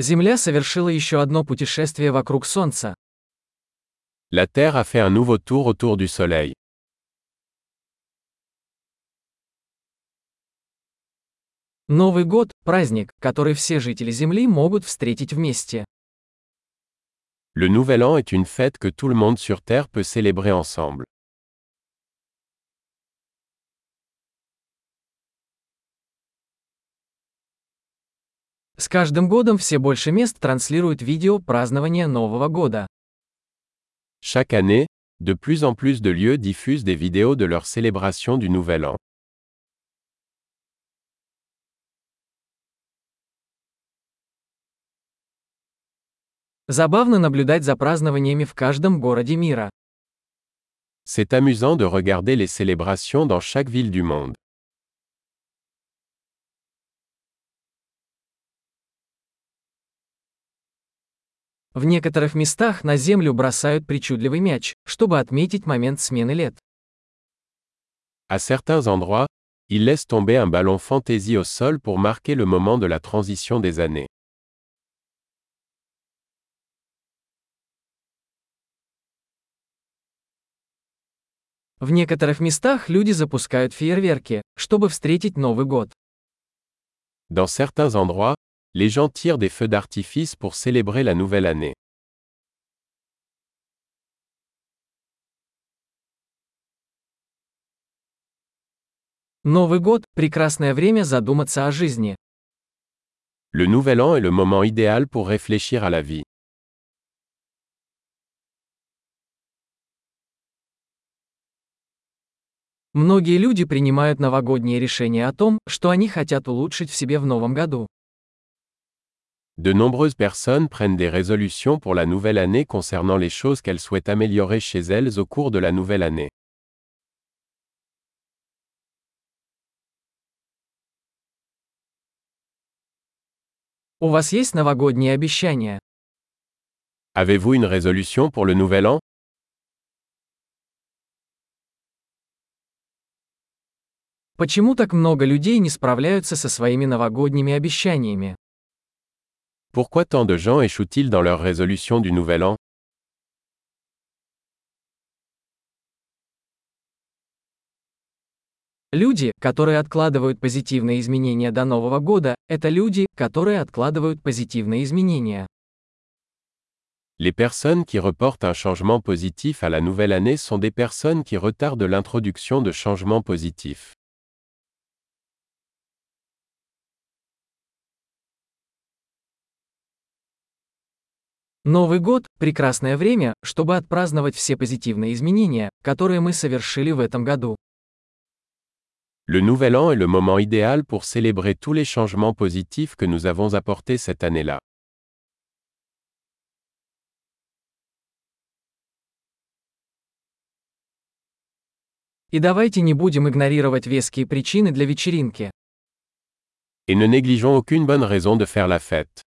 Земля совершила еще одно путешествие вокруг Солнца. La Terre a fait un nouveau tour autour du Soleil. Новый год – праздник, который все жители Земли могут встретить вместе. Le Nouvel An est une fête que tout le monde sur Terre peut célébrer ensemble. С каждым годом все больше мест транслируют видео празднования Нового года. Chaque année, de plus en plus de lieux diffusent des vidéos de leur célébration du Nouvel An. Забавно наблюдать за празднованиями в каждом городе мира. C'est amusant de regarder les célébrations dans chaque ville du monde. В некоторых местах на землю бросают причудливый мяч, чтобы отметить момент смены лет. À certains endroits, ils laissent tomber un ballon fantaisie au sol pour marquer le moment de la transition des années. В некоторых местах люди запускают фейерверки, чтобы встретить Новый год. Dans certains endroits, les gens tirent des feux d'artifice pour célébrer la nouvelle année. Новый год – прекрасное время задуматься о жизни. Le Nouvel An est le moment idéal pour réfléchir à la vie. Многие люди принимают новогодние решения о том, что они хотят улучшить в себе в новом году. De nombreuses personnes prennent des résolutions pour la nouvelle année concernant les choses qu'elles souhaitent améliorer chez elles au cours de la nouvelle année. У вас есть новогодние обещания? Avez-vous une résolution pour le Nouvel An Почему так много людей не справляются со своими новогодними обещаниями? Pourquoi tant de gens échouent-ils dans leurs résolutions du Nouvel An Люди, которые откладывают позитивные изменения до Нового года, это люди, которые откладывают позитивные изменения. Les personnes qui reportent un changement positif à la nouvelle année sont des personnes qui retardent l'introduction de changements positifs. Новый год – прекрасное время, чтобы отпраздновать все позитивные изменения, которые мы совершили в этом году. Le Nouvel An est le moment idéal pour célébrer tous les changements positifs que nous avons apportés cette année-là. И давайте не будем игнорировать веские причины для вечеринки. Et ne négligeons aucune bonne raison de faire la fête.